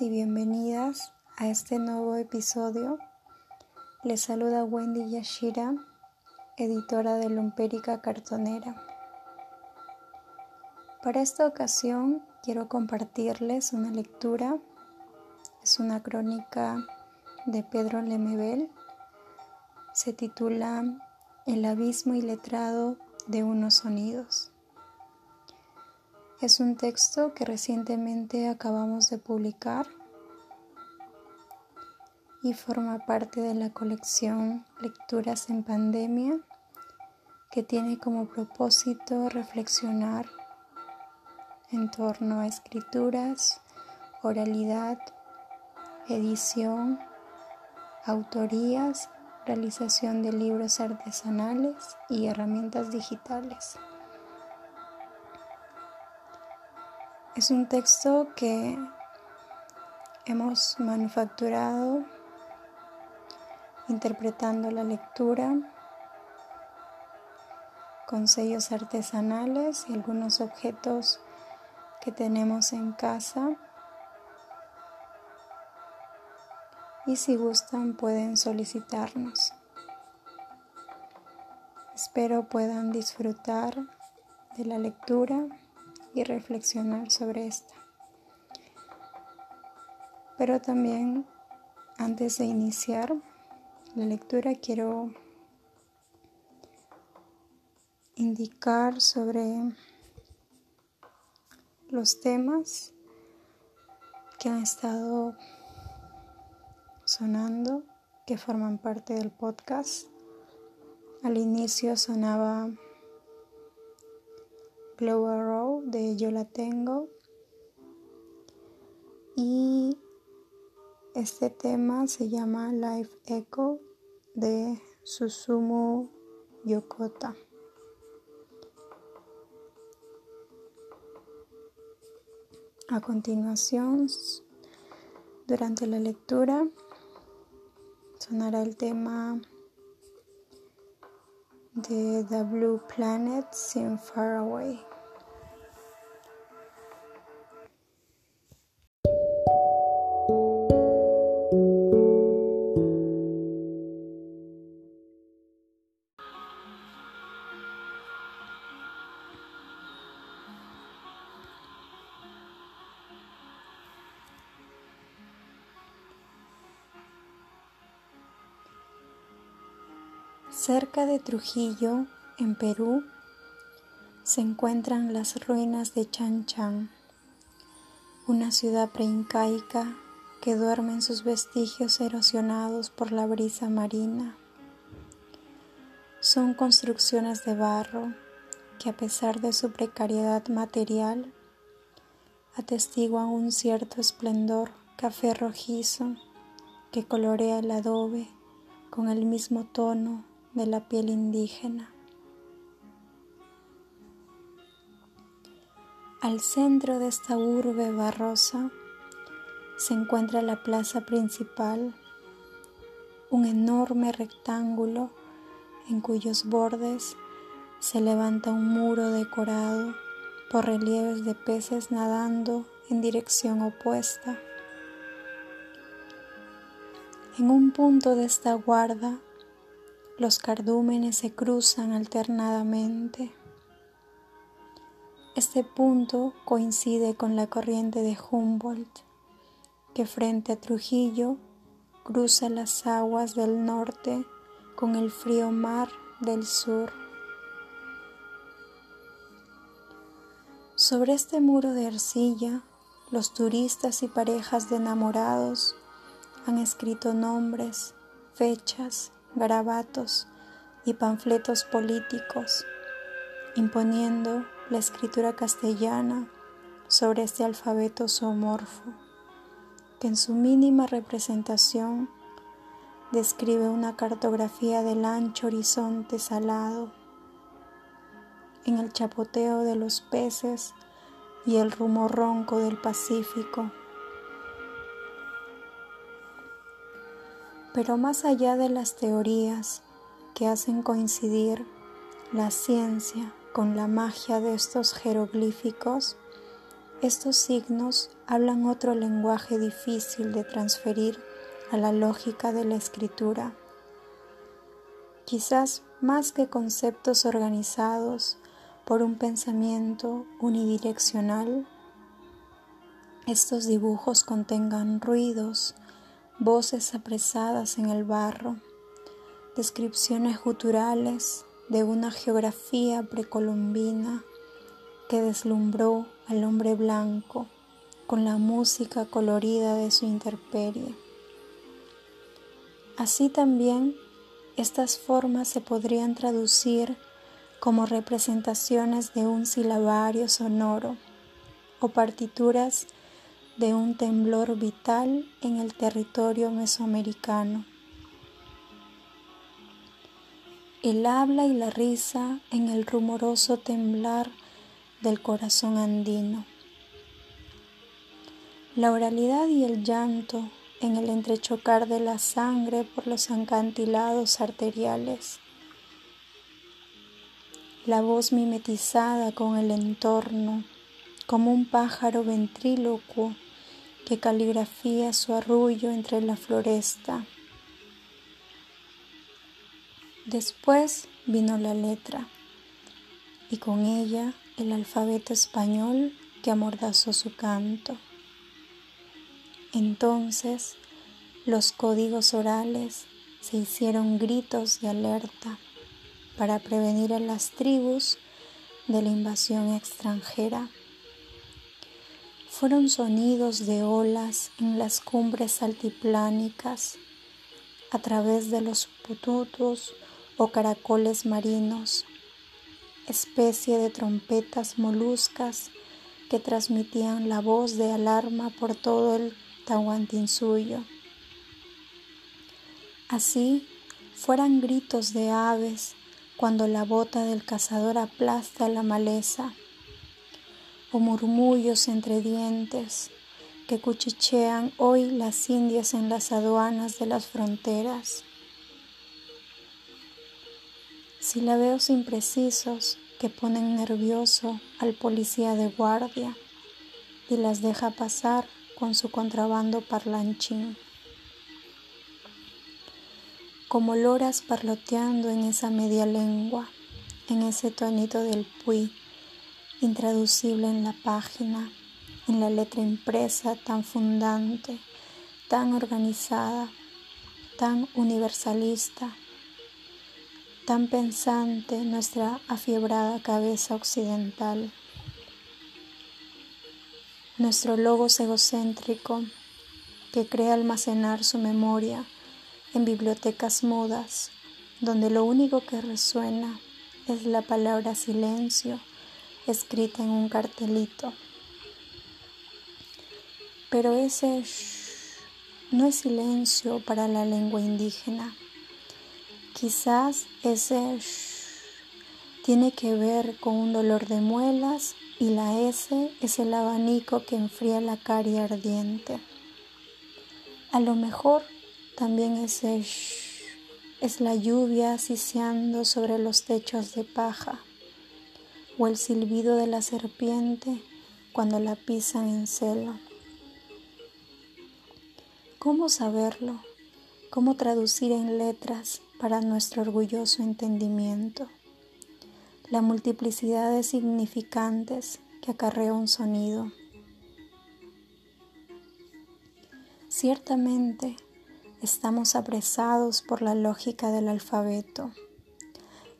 Y bienvenidas a este nuevo episodio. Les saluda Wendy Yashira, editora de Lumpérica Cartonera. Para esta ocasión quiero compartirles una lectura. Es una crónica de Pedro Lemebel. Se titula El abismo iletrado de unos sonidos. Es un texto que recientemente acabamos de publicar y forma parte de la colección Lecturas en Pandemia que tiene como propósito reflexionar en torno a escrituras, oralidad, edición, autorías, realización de libros artesanales y herramientas digitales. Es un texto que hemos manufacturado interpretando la lectura con sellos artesanales y algunos objetos que tenemos en casa. Y si gustan pueden solicitarnos. Espero puedan disfrutar de la lectura y reflexionar sobre esta. Pero también antes de iniciar la lectura quiero indicar sobre los temas que han estado sonando, que forman parte del podcast. Al inicio sonaba Global Row de Yo la tengo. Y este tema se llama Life Echo de Susumu Yokota. A continuación, durante la lectura, sonará el tema de The Blue Planet Seem Far Away. Cerca de Trujillo, en Perú, se encuentran las ruinas de Chan Chan, una ciudad preincaica que duerme en sus vestigios erosionados por la brisa marina. Son construcciones de barro que a pesar de su precariedad material atestiguan un cierto esplendor café rojizo que colorea el adobe con el mismo tono de la piel indígena. Al centro de esta urbe barrosa se encuentra la plaza principal, un enorme rectángulo en cuyos bordes se levanta un muro decorado por relieves de peces nadando en dirección opuesta. En un punto de esta guarda los cardúmenes se cruzan alternadamente. Este punto coincide con la corriente de Humboldt, que frente a Trujillo cruza las aguas del norte con el frío mar del sur. Sobre este muro de arcilla, los turistas y parejas de enamorados han escrito nombres, fechas garabatos y panfletos políticos, imponiendo la escritura castellana sobre este alfabeto zoomorfo, que en su mínima representación describe una cartografía del ancho horizonte salado, en el chapoteo de los peces y el rumor ronco del Pacífico. Pero más allá de las teorías que hacen coincidir la ciencia con la magia de estos jeroglíficos, estos signos hablan otro lenguaje difícil de transferir a la lógica de la escritura. Quizás más que conceptos organizados por un pensamiento unidireccional, estos dibujos contengan ruidos, voces apresadas en el barro, descripciones guturales de una geografía precolombina que deslumbró al hombre blanco con la música colorida de su interperie. Así también estas formas se podrían traducir como representaciones de un silabario sonoro o partituras de un temblor vital en el territorio mesoamericano. El habla y la risa en el rumoroso temblar del corazón andino. La oralidad y el llanto en el entrechocar de la sangre por los acantilados arteriales. La voz mimetizada con el entorno, como un pájaro ventrílocuo que caligrafía su arrullo entre la floresta. Después vino la letra y con ella el alfabeto español que amordazó su canto. Entonces los códigos orales se hicieron gritos de alerta para prevenir a las tribus de la invasión extranjera fueron sonidos de olas en las cumbres altiplánicas a través de los pututos o caracoles marinos, especie de trompetas moluscas que transmitían la voz de alarma por todo el Tahuantinsuyo. Así fueran gritos de aves cuando la bota del cazador aplasta la maleza o murmullos entre dientes que cuchichean hoy las indias en las aduanas de las fronteras. Silabeos imprecisos que ponen nervioso al policía de guardia y las deja pasar con su contrabando parlanchín. Como loras parloteando en esa media lengua, en ese tonito del pui intraducible en la página, en la letra impresa tan fundante, tan organizada, tan universalista, tan pensante nuestra afiebrada cabeza occidental. Nuestro logos egocéntrico que cree almacenar su memoria en bibliotecas mudas, donde lo único que resuena es la palabra silencio escrita en un cartelito. Pero ese no es silencio para la lengua indígena. Quizás ese tiene que ver con un dolor de muelas y la S es el abanico que enfría la caria ardiente. A lo mejor también ese es la lluvia asiciando sobre los techos de paja o el silbido de la serpiente cuando la pisan en celo. ¿Cómo saberlo? ¿Cómo traducir en letras para nuestro orgulloso entendimiento la multiplicidad de significantes que acarrea un sonido? Ciertamente estamos apresados por la lógica del alfabeto.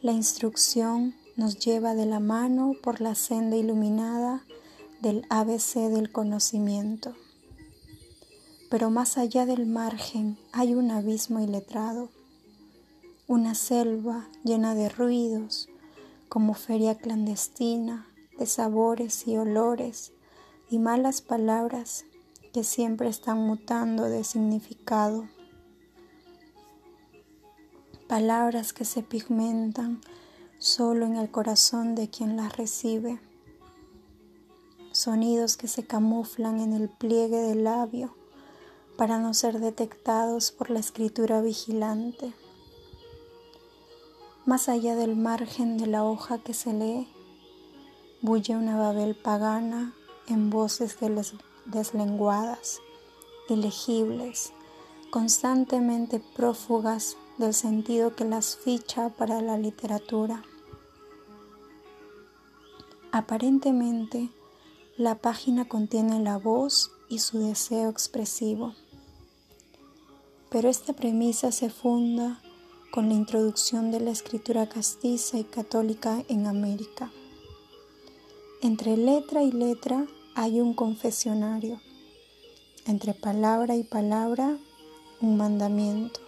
La instrucción nos lleva de la mano por la senda iluminada del ABC del conocimiento. Pero más allá del margen hay un abismo iletrado, una selva llena de ruidos, como feria clandestina, de sabores y olores y malas palabras que siempre están mutando de significado. Palabras que se pigmentan solo en el corazón de quien las recibe. Sonidos que se camuflan en el pliegue del labio para no ser detectados por la escritura vigilante. Más allá del margen de la hoja que se lee, bulle una babel pagana en voces deslenguadas, ilegibles, constantemente prófugas del sentido que las ficha para la literatura. Aparentemente, la página contiene la voz y su deseo expresivo. Pero esta premisa se funda con la introducción de la escritura castiza y católica en América. Entre letra y letra hay un confesionario. Entre palabra y palabra, un mandamiento.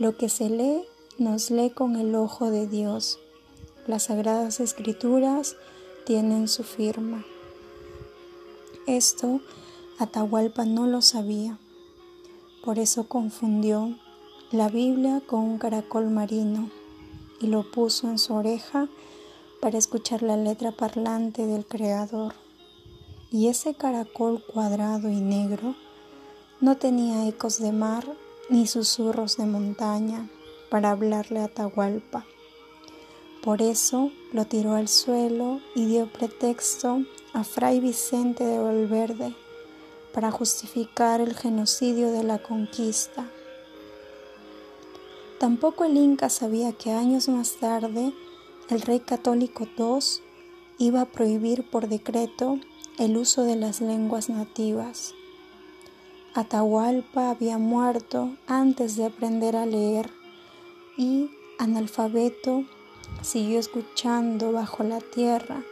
Lo que se lee nos lee con el ojo de Dios. Las sagradas escrituras tienen su firma. Esto Atahualpa no lo sabía. Por eso confundió la Biblia con un caracol marino y lo puso en su oreja para escuchar la letra parlante del Creador. Y ese caracol cuadrado y negro no tenía ecos de mar ni susurros de montaña para hablarle a Atahualpa. Por eso lo tiró al suelo y dio pretexto a Fray Vicente de Valverde para justificar el genocidio de la conquista. Tampoco el Inca sabía que años más tarde el rey católico II iba a prohibir por decreto el uso de las lenguas nativas. Atahualpa había muerto antes de aprender a leer y, analfabeto, siguió escuchando bajo la tierra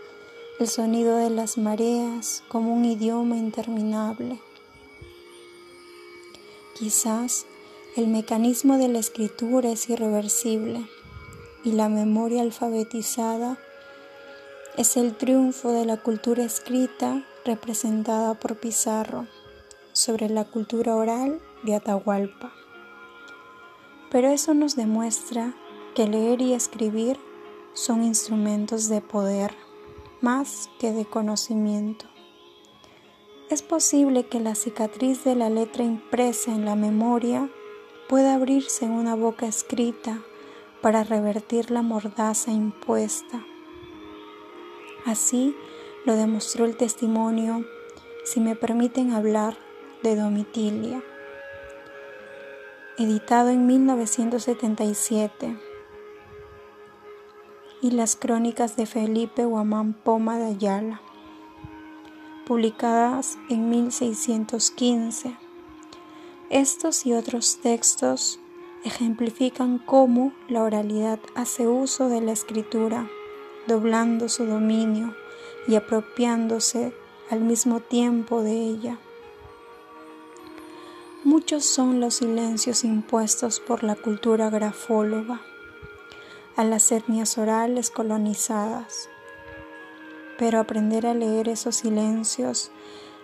el sonido de las mareas como un idioma interminable. Quizás el mecanismo de la escritura es irreversible y la memoria alfabetizada es el triunfo de la cultura escrita representada por Pizarro sobre la cultura oral de Atahualpa. Pero eso nos demuestra que leer y escribir son instrumentos de poder más que de conocimiento. Es posible que la cicatriz de la letra impresa en la memoria pueda abrirse en una boca escrita para revertir la mordaza impuesta. Así lo demostró el testimonio, si me permiten hablar, de Domitilia, editado en 1977, y las crónicas de Felipe Guamán Poma de Ayala, publicadas en 1615. Estos y otros textos ejemplifican cómo la oralidad hace uso de la escritura, doblando su dominio y apropiándose al mismo tiempo de ella. Muchos son los silencios impuestos por la cultura grafóloga a las etnias orales colonizadas. Pero aprender a leer esos silencios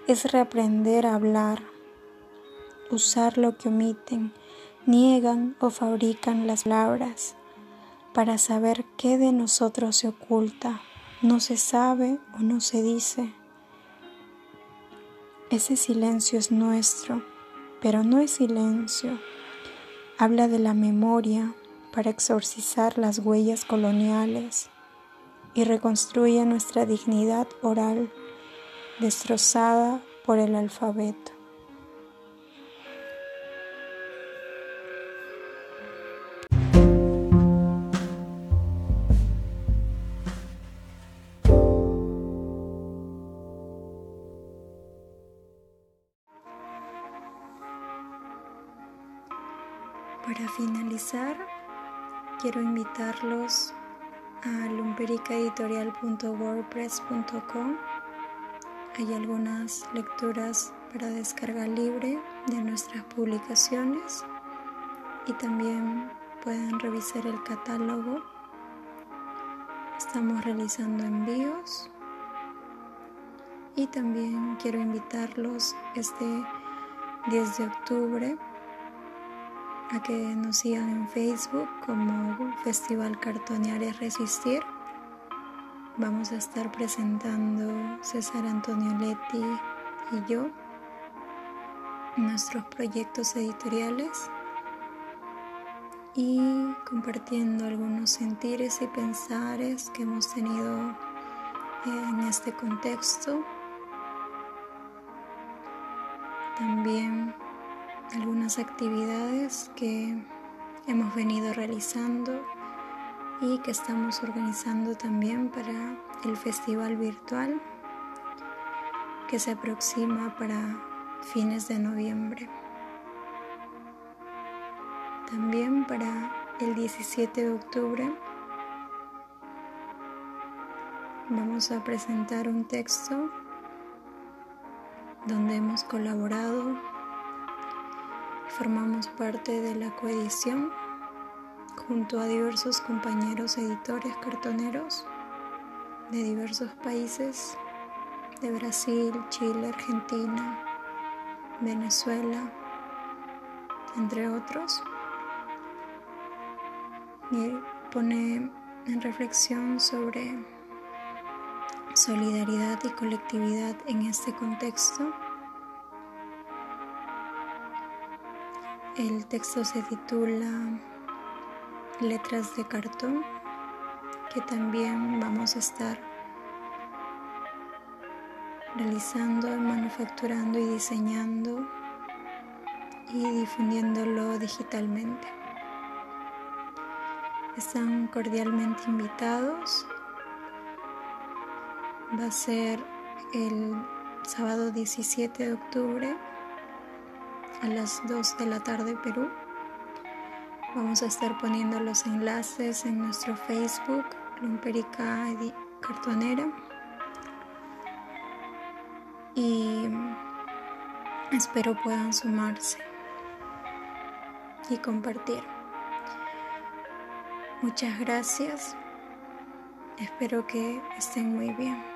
es reaprender a hablar, usar lo que omiten niegan o fabrican las palabras para saber qué de nosotros se oculta, no se sabe o no se dice. Ese silencio es nuestro, pero no es silencio. Habla de la memoria para exorcizar las huellas coloniales y reconstruye nuestra dignidad oral destrozada por el alfabeto. Quiero invitarlos a lumpericaeditorial.wordpress.com. Hay algunas lecturas para descarga libre de nuestras publicaciones y también pueden revisar el catálogo. Estamos realizando envíos y también quiero invitarlos este 10 de octubre a que nos sigan en Facebook como Festival Cartonear es Resistir. Vamos a estar presentando César Antonio Leti y yo nuestros proyectos editoriales y compartiendo algunos sentires y pensares que hemos tenido eh, en este contexto. También algunas actividades que hemos venido realizando y que estamos organizando también para el festival virtual que se aproxima para fines de noviembre. También para el 17 de octubre vamos a presentar un texto donde hemos colaborado, formamos parte de la coedición junto a diversos compañeros editores cartoneros de diversos países, de Brasil, Chile, Argentina, Venezuela, entre otros. Y pone en reflexión sobre solidaridad y colectividad en este contexto. El texto se titula Letras de cartón, que también vamos a estar realizando, manufacturando y diseñando y difundiéndolo digitalmente. Están cordialmente invitados va a ser el sábado 17 de octubre a las 2 de la tarde Perú. Vamos a estar poniendo los enlaces en nuestro Facebook, Lumperica Cartonera. Y espero puedan sumarse y compartir. Muchas gracias. Espero que estén muy bien.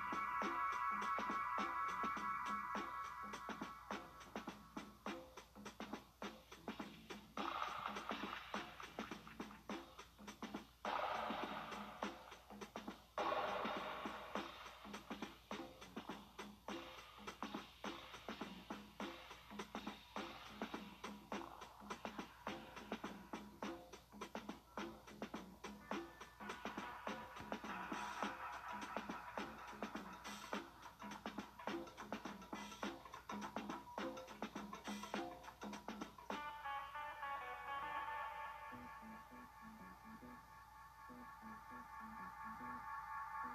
Thank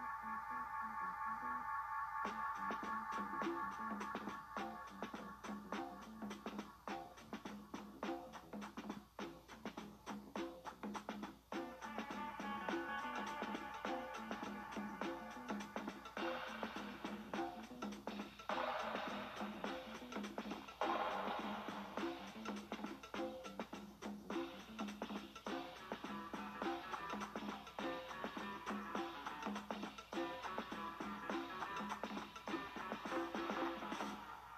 you.